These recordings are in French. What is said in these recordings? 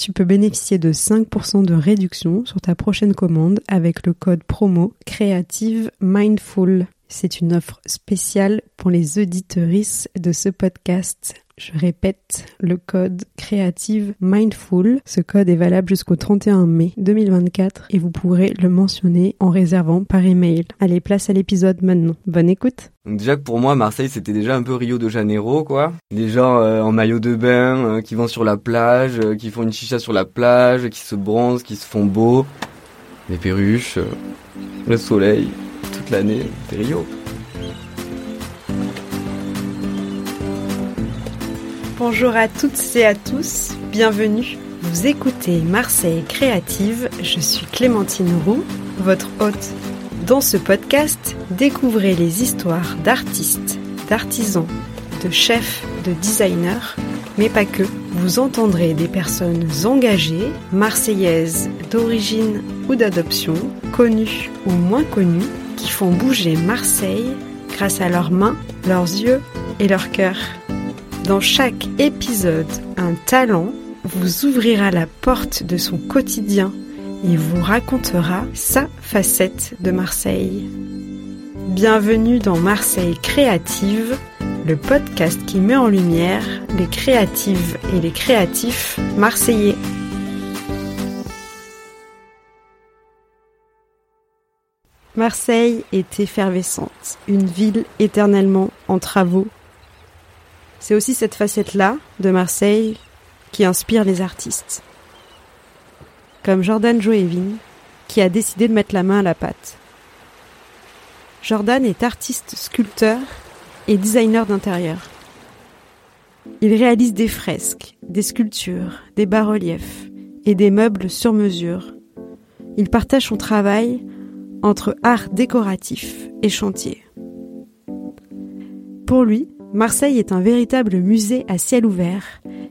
Tu peux bénéficier de 5% de réduction sur ta prochaine commande avec le code promo Creative Mindful. C'est une offre spéciale pour les auditeuristes de ce podcast. Je répète, le code Creative Mindful. Ce code est valable jusqu'au 31 mai 2024 et vous pourrez le mentionner en réservant par email. Allez, place à l'épisode maintenant. Bonne écoute. Déjà que pour moi, Marseille, c'était déjà un peu Rio de Janeiro, quoi. Les gens euh, en maillot de bain, euh, qui vont sur la plage, euh, qui font une chicha sur la plage, qui se bronzent, qui se font beaux. Les perruches, le soleil l'année, c'est Rio. Bonjour à toutes et à tous, bienvenue. Vous écoutez Marseille Créative, je suis Clémentine Roux, votre hôte. Dans ce podcast, découvrez les histoires d'artistes, d'artisans, de chefs, de designers, mais pas que. Vous entendrez des personnes engagées, marseillaises d'origine ou d'adoption, connues ou moins connues, qui font bouger Marseille grâce à leurs mains, leurs yeux et leur cœur. Dans chaque épisode, un talent vous ouvrira la porte de son quotidien et vous racontera sa facette de Marseille. Bienvenue dans Marseille Créative, le podcast qui met en lumière les créatives et les créatifs marseillais. Marseille est effervescente, une ville éternellement en travaux. C'est aussi cette facette-là de Marseille qui inspire les artistes. Comme Jordan Joevin, qui a décidé de mettre la main à la pâte. Jordan est artiste sculpteur et designer d'intérieur. Il réalise des fresques, des sculptures, des bas-reliefs et des meubles sur mesure. Il partage son travail entre art décoratif et chantier. Pour lui, Marseille est un véritable musée à ciel ouvert.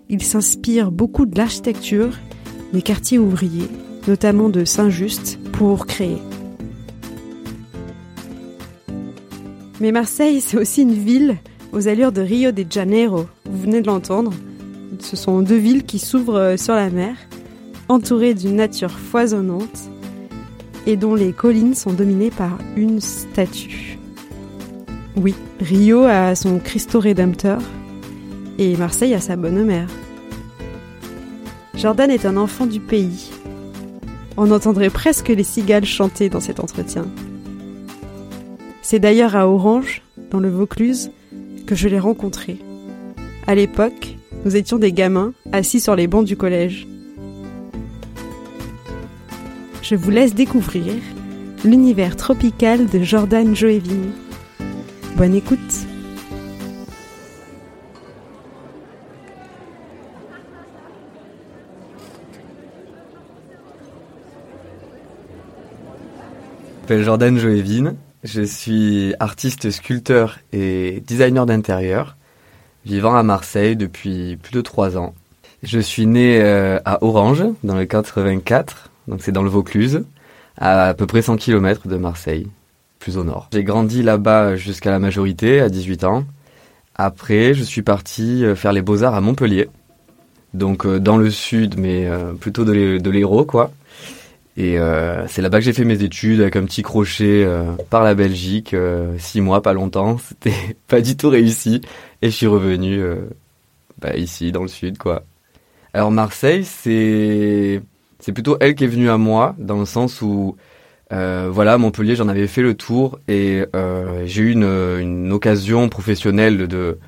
Il s'inspire beaucoup de l'architecture des quartiers ouvriers, notamment de Saint-Just, pour créer. Mais Marseille, c'est aussi une ville aux allures de Rio de Janeiro. Vous venez de l'entendre. Ce sont deux villes qui s'ouvrent sur la mer, entourées d'une nature foisonnante et dont les collines sont dominées par une statue. Oui, Rio a son Christo Rédempteur et Marseille a sa bonne mère. Jordan est un enfant du pays. On entendrait presque les cigales chanter dans cet entretien. C'est d'ailleurs à Orange, dans le Vaucluse, que je l'ai rencontré. À l'époque, nous étions des gamins assis sur les bancs du collège je vous laisse découvrir l'univers tropical de Jordan Joevin. Bonne écoute Je m'appelle Jordan Joevin, je suis artiste sculpteur et designer d'intérieur, vivant à Marseille depuis plus de trois ans. Je suis né euh, à Orange, dans le 84, donc c'est dans le Vaucluse, à à peu près 100 km de Marseille, plus au nord. J'ai grandi là-bas jusqu'à la majorité, à 18 ans. Après, je suis parti euh, faire les beaux-arts à Montpellier, donc euh, dans le sud, mais euh, plutôt de l'Hérault, quoi. Et c'est là-bas que j'ai fait mes études avec un petit crochet par la Belgique, six mois, pas longtemps. C'était pas du tout réussi. Et je suis revenu bah, ici, dans le sud, quoi. Alors Marseille, c'est c'est plutôt elle qui est venue à moi dans le sens où euh, voilà Montpellier, j'en avais fait le tour et euh, j'ai eu une, occasion professionnelle de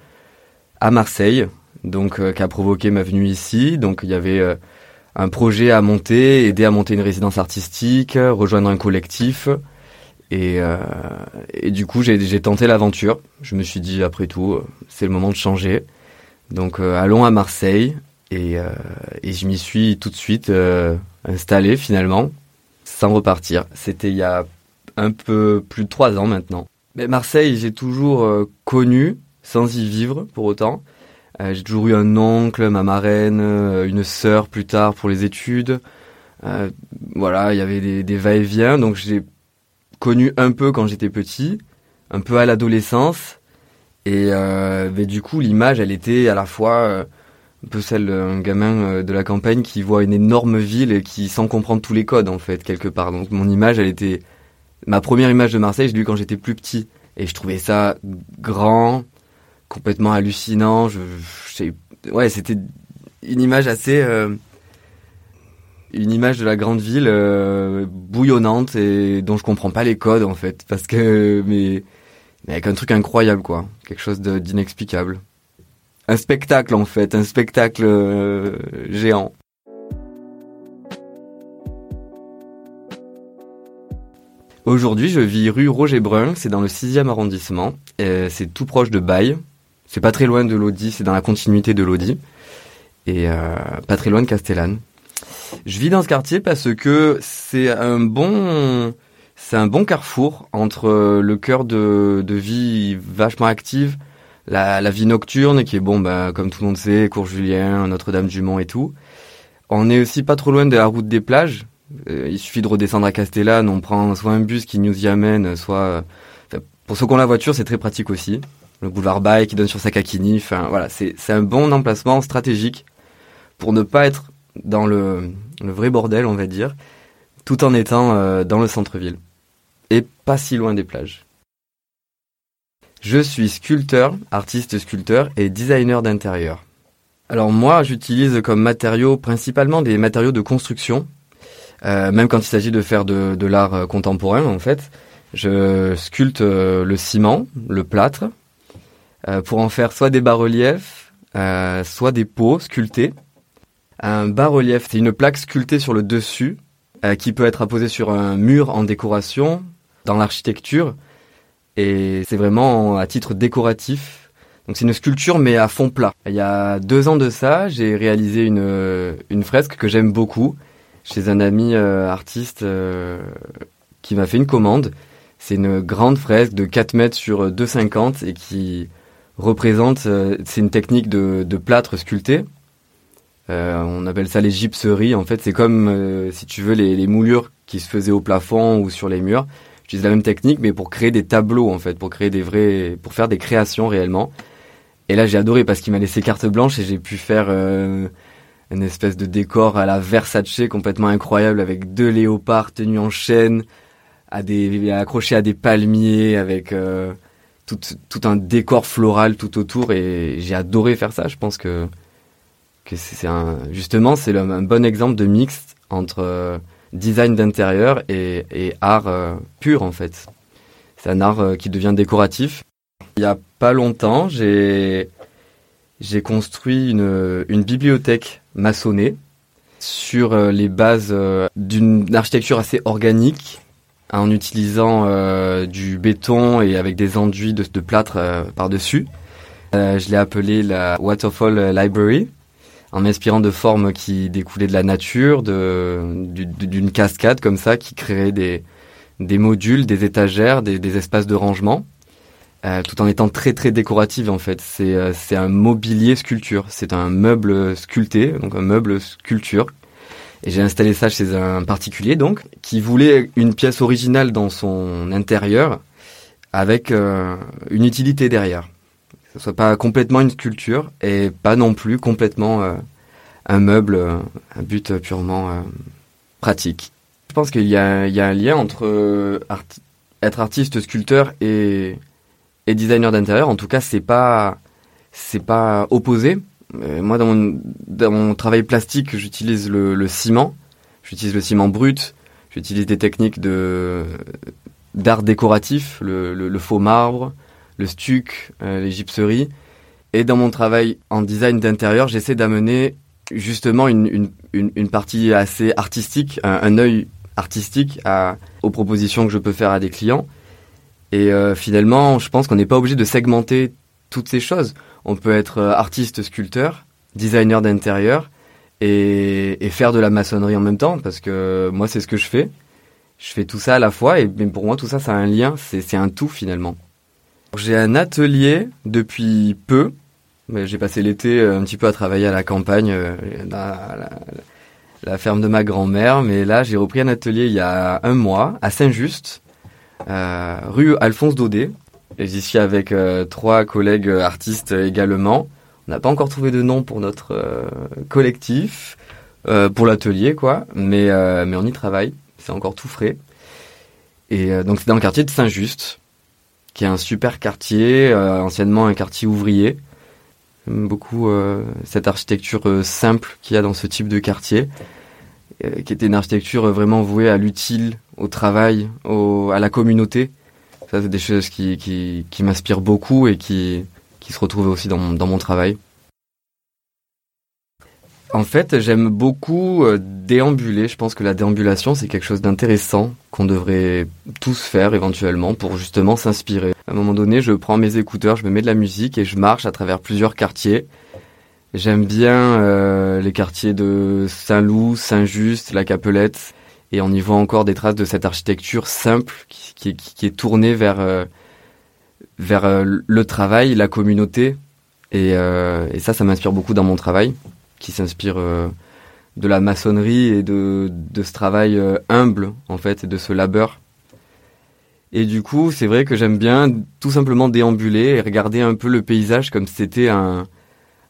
à Marseille, donc euh, qui a provoqué ma venue ici. Donc il y avait euh, un projet à monter, aider à monter une résidence artistique, rejoindre un collectif. Et, euh, du coup, j'ai tenté l'aventure. Je me suis dit, après tout, euh, c'est le moment de changer. Donc, allons à Marseille. Et, euh, et je m'y suis tout de suite euh, installé finalement, sans repartir. C'était il y a un peu plus de trois ans maintenant. Mais Marseille, j'ai toujours euh, connu, sans y vivre pour autant. Euh, j'ai toujours eu un oncle, ma marraine, euh, une sœur plus tard pour les études. Voilà, il y avait des, va-et-vient, donc j'ai connu un peu quand j'étais petit, un peu à l'adolescence. Et mais du coup, l'image, elle était à la fois un peu celle d'un gamin euh, de la campagne qui voit une énorme ville et qui sans comprendre tous les codes en fait quelque part. Donc mon image, elle était ma première image de Marseille, je l'ai eu quand j'étais plus petit et je trouvais ça grand, complètement hallucinant. Je, je- ouais, c'était une image assez euh, une image de la grande ville euh, bouillonnante et dont je comprends pas les codes en fait parce que mais, mais avec un truc incroyable quoi quelque chose d'inexplicable un spectacle en fait un spectacle euh, géant. Aujourd'hui je vis rue Roger Brun c'est dans le 6e arrondissement c'est tout proche de Baille c'est pas très loin de l'Audi c'est dans la continuité de l'Audi. Et euh, pas très loin de Castellane. Je vis dans ce quartier parce que c'est un bon, c'est un bon carrefour entre le cœur de, de vie vachement active, la, la vie nocturne qui est bon, bah, comme tout le monde sait, Cours Julien, Notre-Dame-du-Mont et tout. On est aussi pas trop loin de la route des plages. Euh, il suffit de redescendre à Castellane, on prend soit un bus qui nous y amène, soit, enfin, pour ceux qui ont la voiture, c'est très pratique aussi. Le boulevard Baye qui donne sur Sakakini, enfin voilà, c'est c'est un bon emplacement stratégique pour ne pas être dans le, le vrai bordel, on va dire, tout en étant euh, dans le centre-ville et pas si loin des plages. Je suis sculpteur, artiste sculpteur et designer d'intérieur. Alors moi, j'utilise comme matériaux principalement des matériaux de construction, euh, même quand il s'agit de faire de, l'art euh, contemporain en fait. Je sculpte euh, le ciment, le plâtre, pour en faire soit des bas-reliefs, soit des pots sculptés. Un bas-relief, c'est une plaque sculptée sur le dessus qui peut être apposée sur un mur en décoration, dans l'architecture. Et c'est vraiment à titre décoratif. Donc c'est une sculpture mais à fond plat. Il y a deux ans de ça, j'ai réalisé une, une fresque que j'aime beaucoup chez un ami euh, artiste euh, qui m'a fait une commande. C'est une grande fresque de 4 mètres sur 2,50 et qui représente, euh, c'est une technique de, plâtre sculpté. On appelle ça les gypseries. En fait, c'est comme, si tu veux, les moulures qui se faisaient au plafond ou sur les murs. J'utilise la même technique, mais pour créer des tableaux, en fait, pour créer des vrais, pour faire des créations réellement. Et là, j'ai adoré parce qu'il m'a laissé carte blanche et j'ai pu faire euh, une espèce de décor à la Versace complètement incroyable avec deux léopards tenus en chaîne, accrochés à des palmiers, avec euh, tout, un décor floral tout autour. Et j'ai adoré faire ça. Je pense que c'est justement c'est un bon exemple de mix entre euh, design d'intérieur et, art euh, pur en fait. C'est un art euh, qui devient décoratif. Il y a pas longtemps, j'ai construit une, une bibliothèque maçonnée sur euh, les bases d'une architecture assez organique en utilisant du béton et avec des enduits de, de plâtre par-dessus. Je l'ai appelée la Waterfall Library en m'inspirant de formes qui découlaient de la nature, d'une cascade comme ça, qui créait des, des modules, des étagères, des, espaces de rangement, euh, tout en étant très très décorative en fait. C'est, euh, c'est un mobilier sculpture, c'est un meuble sculpté, donc un meuble sculpture. Et j'ai installé ça chez un particulier donc, qui voulait une pièce originale dans son intérieur, avec euh, une utilité derrière ce soit pas complètement une sculpture et pas non plus complètement euh, un meuble, euh, un but purement euh, pratique. Je pense qu'il y, y a un lien entre être artiste, sculpteur et, et designer d'intérieur. En tout cas, c'est pas c'est pas opposé. moi, dans mon, travail plastique, j'utilise le, ciment. J'utilise le ciment brut. J'utilise des techniques de d'art décoratif, le, faux marbre, le stuc, euh, les gypseries. Et dans mon travail en design d'intérieur, j'essaie d'amener justement une, une, une, partie assez artistique, un, œil artistique aux propositions que je peux faire à des clients. Et euh, finalement, je pense qu'on n'est pas obligé de segmenter toutes ces choses. On peut être euh, artiste, sculpteur, designer d'intérieur et, faire de la maçonnerie en même temps, parce que moi, c'est ce que je fais. Je fais tout ça à la fois, et pour moi, tout ça, ça a un lien, c'est un tout finalement. J'ai un atelier depuis peu. J'ai passé l'été euh, un petit peu à travailler à la campagne, dans la, la ferme de ma grand-mère, mais là, j'ai repris un atelier il y a un mois à Saint-Just, euh, rue Alphonse Daudet. Et j'y suis avec euh, trois collègues artistes également. On n'a pas encore trouvé de nom pour notre euh, collectif, euh, pour l'atelier, quoi. Mais, euh, mais on y travaille. C'est encore tout frais. Et donc, c'est dans le quartier de Saint-Just, qui est un super quartier, anciennement un quartier ouvrier. J'aime beaucoup cette architecture simple qu'il y a dans ce type de quartier qui était une architecture vraiment vouée à l'utile, au travail, à la communauté. Ça, c'est des choses qui, qui, m'inspirent beaucoup et qui, qui se retrouvent aussi dans dans mon travail. En fait, j'aime beaucoup déambuler. Je pense que la déambulation, c'est quelque chose d'intéressant qu'on devrait tous faire éventuellement pour justement s'inspirer. À un moment donné, je prends mes écouteurs, je me mets de la musique et je marche à travers plusieurs quartiers. J'aime bien euh, les quartiers de Saint-Loup, Saint-Just, la Capelette, et on y voit encore des traces de cette architecture simple qui, qui, qui est tournée vers, euh, vers euh, le travail, la communauté, et, euh, et ça, ça m'inspire beaucoup dans mon travail, qui s'inspire euh, de la maçonnerie et de, de ce travail euh, humble, en fait, et de ce labeur. Et du coup, c'est vrai que j'aime bien tout simplement déambuler et regarder un peu le paysage comme si c'était un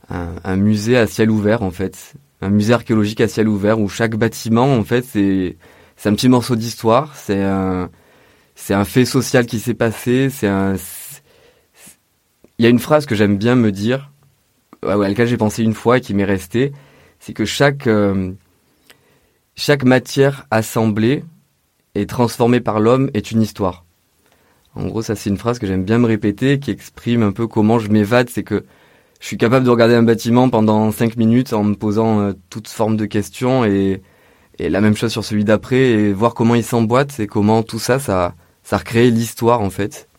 un, un, musée à ciel ouvert en fait, un musée archéologique à ciel ouvert où chaque bâtiment en fait c'est c'est un petit morceau d'histoire, c'est un c'est un fait social qui s'est passé, c'est un il y a une phrase que j'aime bien me dire à laquelle j'ai pensé une fois et qui m'est restée, c'est que chaque euh, chaque matière assemblée et transformée par l'homme est une histoire. En gros, ça c'est une phrase que j'aime bien me répéter, qui exprime un peu comment je m'évade, c'est que je suis capable de regarder un bâtiment pendant 5 minutes en me posant euh, toute de questions et, et la même chose sur celui d'après et voir comment il s'emboîte et comment tout ça, ça, ça recrée l'histoire en fait.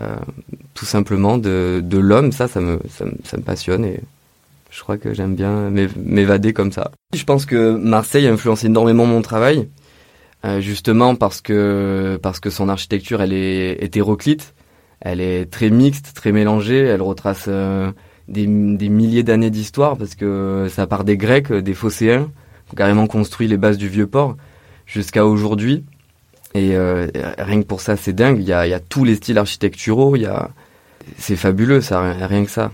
Euh, tout simplement de, l'homme, ça, ça me, ça, me, passionne et je crois que j'aime bien m'évader comme ça. Je pense que Marseille a influencé énormément mon travail, euh, justement parce que, parce que son architecture, elle est hétéroclite, elle est très mixte, très mélangée, elle retrace... Euh, des, des milliers d'années d'histoire parce que ça part des Grecs, des Phocéens, qui ont carrément construit les bases du vieux port jusqu'à aujourd'hui. Et euh, rien que pour ça, c'est dingue. Il y a, il y a tous les styles architecturaux. Il y a, c'est fabuleux, ça, rien que ça.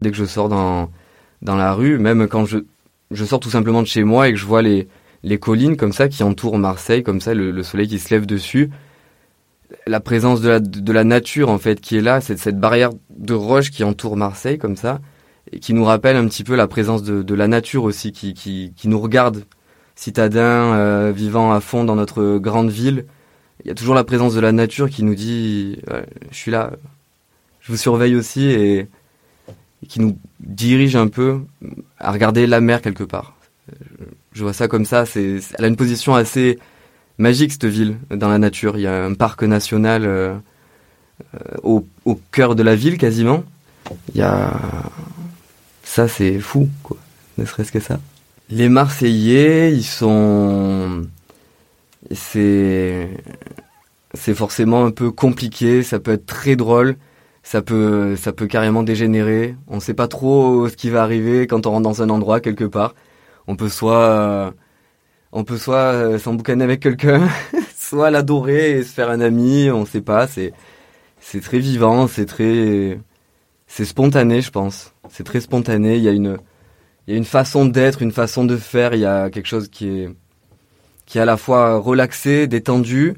Dès que je sors dans dans la rue, même quand je je sors tout simplement de chez moi et que je vois les les collines comme ça qui entourent Marseille, comme ça, le, le soleil qui se lève dessus, la présence de la, de la nature en fait qui est là, c'est cette barrière de roche qui entoure Marseille comme ça, et qui nous rappelle un petit peu la présence de, de la nature aussi, qui, qui, qui nous regarde, citadins euh, vivant à fond dans notre grande ville. Il y a toujours la présence de la nature qui nous dit ouais, je suis là, je vous surveille aussi et, et, qui nous dirige un peu à regarder la mer quelque part. Je vois ça comme ça, c'est elle a une position assez magique cette ville dans la nature. Il y a un parc national euh, au, au cœur de la ville quasiment. Il y a ça, c'est fou, quoi. Ne serait-ce que ça. Les Marseillais, ils sont, c'est, c'est forcément un peu compliqué. Ça peut être très drôle. Ça peut, ça peut carrément dégénérer. On ne sait pas trop ce qui va arriver quand on rentre dans un endroit quelque part. On peut soit on peut soit euh, s'emboucaner avec quelqu'un, soit l'adorer et se faire un ami, on sait pas, c'est c'est très vivant, c'est très c'est spontané, je pense. C'est très spontané, il y a une il y a une façon d'être, une façon de faire, il y a quelque chose qui est qui est à la fois relaxé, détendu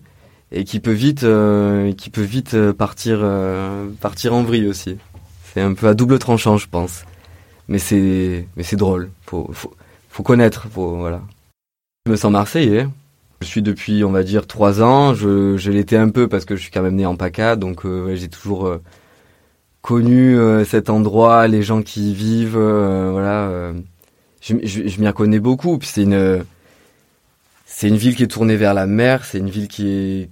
et qui peut vite, euh, qui peut vite euh, partir, euh, partir en vrille aussi. C'est un peu à double tranchant, je pense. Mais c'est, mais c'est drôle. Faut, faut, connaître. Voilà. Je me sens marseillais. Je suis depuis, on va dire, trois ans. Je, je l'étais un peu parce que je suis quand même né en PACA, donc j'ai toujours connu cet endroit, les gens qui y vivent. voilà. je, je, je m'y reconnais beaucoup. Puis c'est une, c'est une ville qui est tournée vers la mer. C'est une ville qui est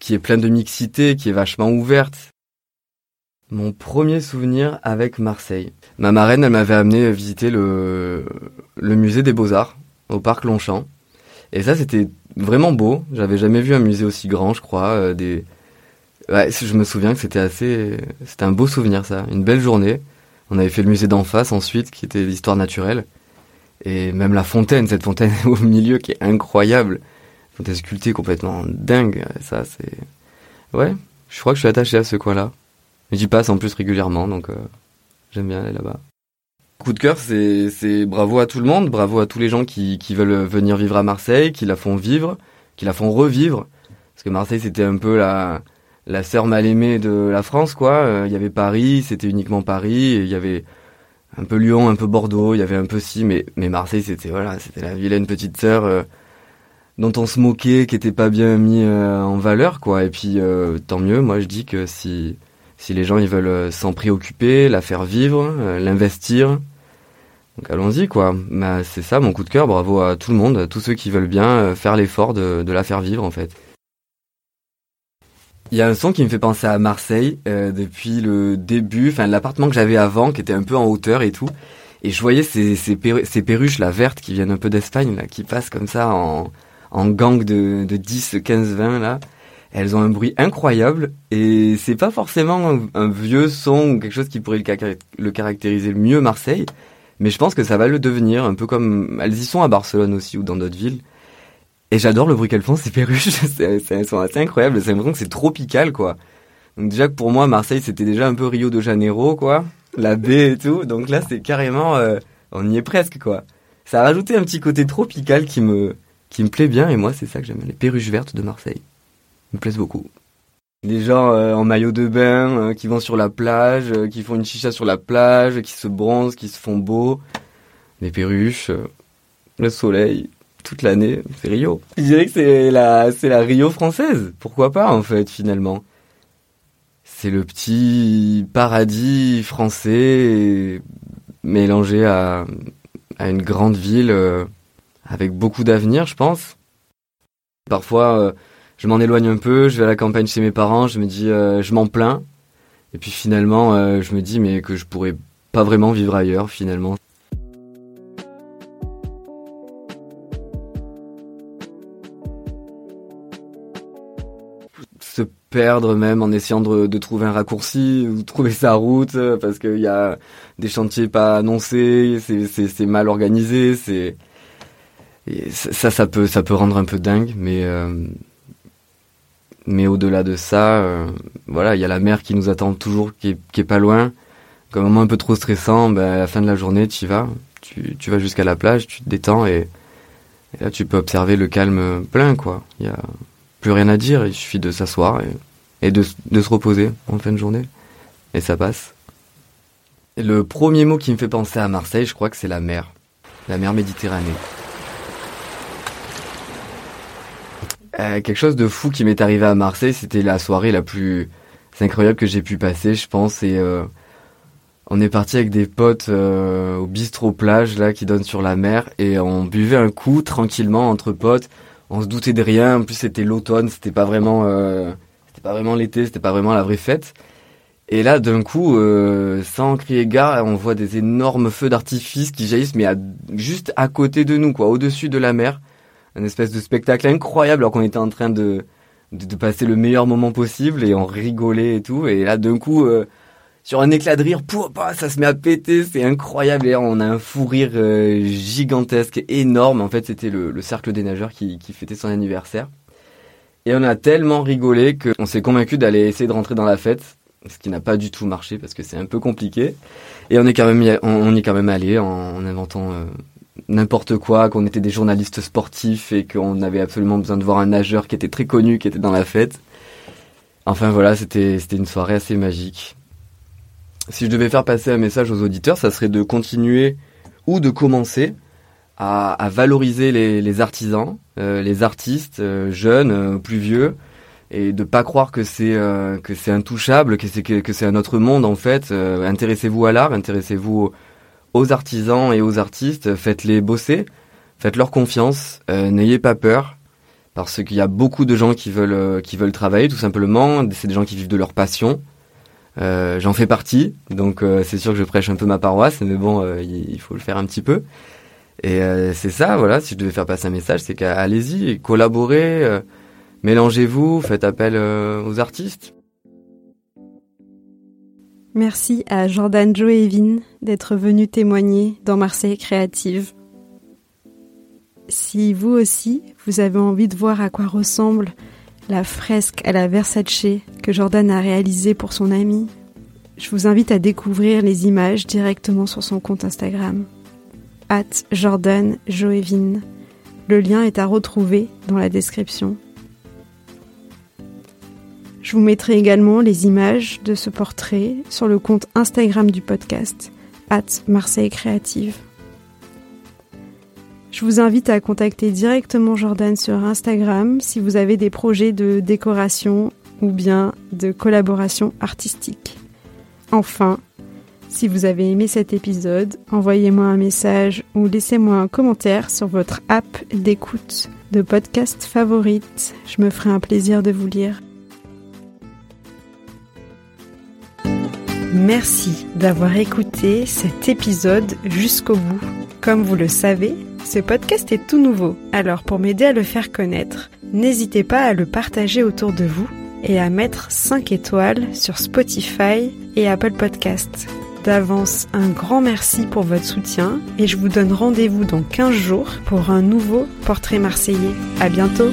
qui est pleine de mixité, qui est vachement ouverte. Mon premier souvenir avec Marseille. Ma marraine, elle m'avait amené visiter le, le musée des Beaux-Arts au parc Longchamp. Et ça, c'était vraiment beau. J'avais jamais vu un musée aussi grand, je crois. Euh, des... Ouais, je me souviens que c'était assez, c'était un beau souvenir, ça. Une belle journée. On avait fait le musée d'en face ensuite, qui était l'histoire naturelle. Et même la fontaine, cette fontaine au milieu qui est incroyable des sculptés complètement dingue. Ça, c'est. Ouais, je crois que je suis attaché à ce coin-là. J'y passe en plus régulièrement, donc euh, j'aime bien aller là-bas. Coup de cœur, c'est bravo à tout le monde, bravo à tous les gens qui, qui veulent venir vivre à Marseille, qui la font vivre, qui la font revivre. Parce que Marseille, c'était un peu la, la sœur mal aimée de la France, quoi. Euh, il y avait Paris, c'était uniquement Paris, il y avait un peu Lyon, un peu Bordeaux, il y avait un peu si, mais, mais Marseille, c'était voilà, c'était la vilaine petite sœur. Euh, dont on se moquait, qui était pas bien mis euh, en valeur, quoi. Et puis tant mieux. Moi, je dis que si si les gens ils veulent s'en préoccuper, la faire vivre, l'investir, donc allons-y, quoi. Bah, c'est ça mon coup de cœur. Bravo à tout le monde, à tous ceux qui veulent bien faire l'effort de la faire vivre, en fait. Il y a un son qui me fait penser à Marseille depuis le début, enfin l'appartement que j'avais avant, qui était un peu en hauteur et tout. Et je voyais ces, ces, ces perruches là vertes qui viennent un peu d'Espagne là, qui passent comme ça en, en gang de, de 10, 15, 20 là. Elles ont un bruit incroyable et c'est pas forcément un, vieux son ou quelque chose qui pourrait le, caractériser le mieux Marseille, mais je pense que ça va le devenir, un peu comme elles y sont à Barcelone aussi ou dans d'autres villes. Et j'adore le bruit qu'elles font, ces perruches, elles sont assez incroyables, c'est l'impression que c'est tropical quoi. Donc déjà que pour moi Marseille c'était déjà un peu Rio de Janeiro quoi, la baie et tout, donc là c'est carrément, euh, on y est presque quoi. Ça a rajouté un petit côté tropical qui me, qui me plaît bien et moi c'est ça que j'aime, les perruches vertes de Marseille. Ils me plaisent beaucoup. Les gens euh, en maillot de bain euh, qui vont sur la plage, euh, qui font une chicha sur la plage, qui se bronzent, qui se font beaux. Les perruches, le soleil, toute l'année, c'est Rio. Je dirais que c'est la, c'est la Rio française. Pourquoi pas en fait finalement? C'est le petit paradis français mélangé à, à une grande ville avec beaucoup d'avenir, je pense. Parfois, euh, je m'en éloigne un peu, je vais à la campagne chez mes parents, je me dis, euh, je m'en plains. Et puis finalement, euh, je me dis, mais que je pourrais pas vraiment vivre ailleurs, finalement. Se perdre même en essayant de, trouver un raccourci ou trouver sa route parce qu'il y a des chantiers pas annoncés, c'est mal organisé, c'est ça, ça peut, ça peut rendre un peu dingue, mais euh, mais au-delà de ça, euh, voilà, il y a la mer qui nous attend toujours, qui est, pas loin. Comme un moment un peu trop stressant, ben, à la fin de la journée, tu y vas, tu, tu vas jusqu'à la plage, tu te détends et, et, là tu peux observer le calme plein, quoi. Il y a plus rien à dire, il suffit de s'asseoir et, de, se reposer en fin de journée et ça passe. Le premier mot qui me fait penser à Marseille, je crois que c'est la mer, la mer Méditerranée. Euh, quelque chose de fou qui m'est arrivé à Marseille, c'était la soirée la plus incroyable que j'ai pu passer, je pense. Et euh, on est parti avec des potes euh, au bistrot plage là qui donne sur la mer et on buvait un coup tranquillement entre potes. On se doutait de rien. En plus c'était l'automne, c'était pas vraiment, c'était pas vraiment l'été, c'était pas vraiment la vraie fête. Et là, d'un coup, sans crier gare, on voit des énormes feux d'artifice qui jaillissent, mais juste à côté de nous, quoi, au-dessus de la mer un espèce de spectacle incroyable alors qu'on était en train de, de, passer le meilleur moment possible et on rigolait et tout. Et là, d'un coup, euh, sur un éclat de rire, pouf, ça se met à péter, c'est incroyable. Et on a un fou rire euh, gigantesque, énorme. En fait, c'était le, le, cercle des nageurs qui, qui fêtait son anniversaire. Et on a tellement rigolé qu'on s'est convaincu d'aller essayer de rentrer dans la fête, ce qui n'a pas du tout marché parce que c'est un peu compliqué. Et on est quand même, on, est quand même allé en, inventant euh, n'importe quoi, qu'on était des journalistes sportifs et qu'on avait absolument besoin de voir un nageur qui était très connu, qui était dans la fête. Enfin voilà, c'était une soirée assez magique. Si je devais faire passer un message aux auditeurs, ça serait de continuer ou de commencer à, valoriser les, artisans, euh, les artistes euh, jeunes, euh, plus vieux, et de pas croire que c'est que c'est intouchable, que c'est que, que c'est un autre monde en fait. intéressez-vous à l'art, intéressez-vous aux artisans et aux artistes, faites-les bosser, faites-leur confiance, n'ayez pas peur parce qu'il y a beaucoup de gens qui veulent qui veulent travailler tout simplement. C'est des gens qui vivent de leur passion. Euh, J'en fais partie, donc euh, c'est sûr que je prêche un peu ma paroisse, mais bon, euh, il, faut le faire un petit peu. Et c'est ça, voilà. Si je devais faire passer un message, c'est qu'allez-y, collaborez, mélangez-vous, faites appel aux artistes. Merci à Jordan Joevin d'être venu témoigner dans Marseille Créative. Si vous aussi, vous avez envie de voir à quoi ressemble la fresque à la Versace que Jordan a réalisée pour son ami, je vous invite à découvrir les images directement sur son compte Instagram. At Jordan. Le lien est à retrouver dans la description. Je vous mettrai également les images de ce portrait sur le compte Instagram du podcast, at Marseille Créative. Je vous invite à contacter directement Jordan sur Instagram si vous avez des projets de décoration ou bien de collaboration artistique. Enfin, si vous avez aimé cet épisode, envoyez-moi un message ou laissez-moi un commentaire sur votre app d'écoute de podcast favorite. Je me ferai un plaisir de vous lire. Merci d'avoir écouté cet épisode jusqu'au bout. Comme vous le savez, ce podcast est tout nouveau, alors pour m'aider à le faire connaître, n'hésitez pas à le partager autour de vous et à mettre 5 étoiles sur Spotify et Apple Podcasts. D'avance, un grand merci pour votre soutien et je vous donne rendez-vous dans 15 jours pour un nouveau portrait marseillais. À bientôt!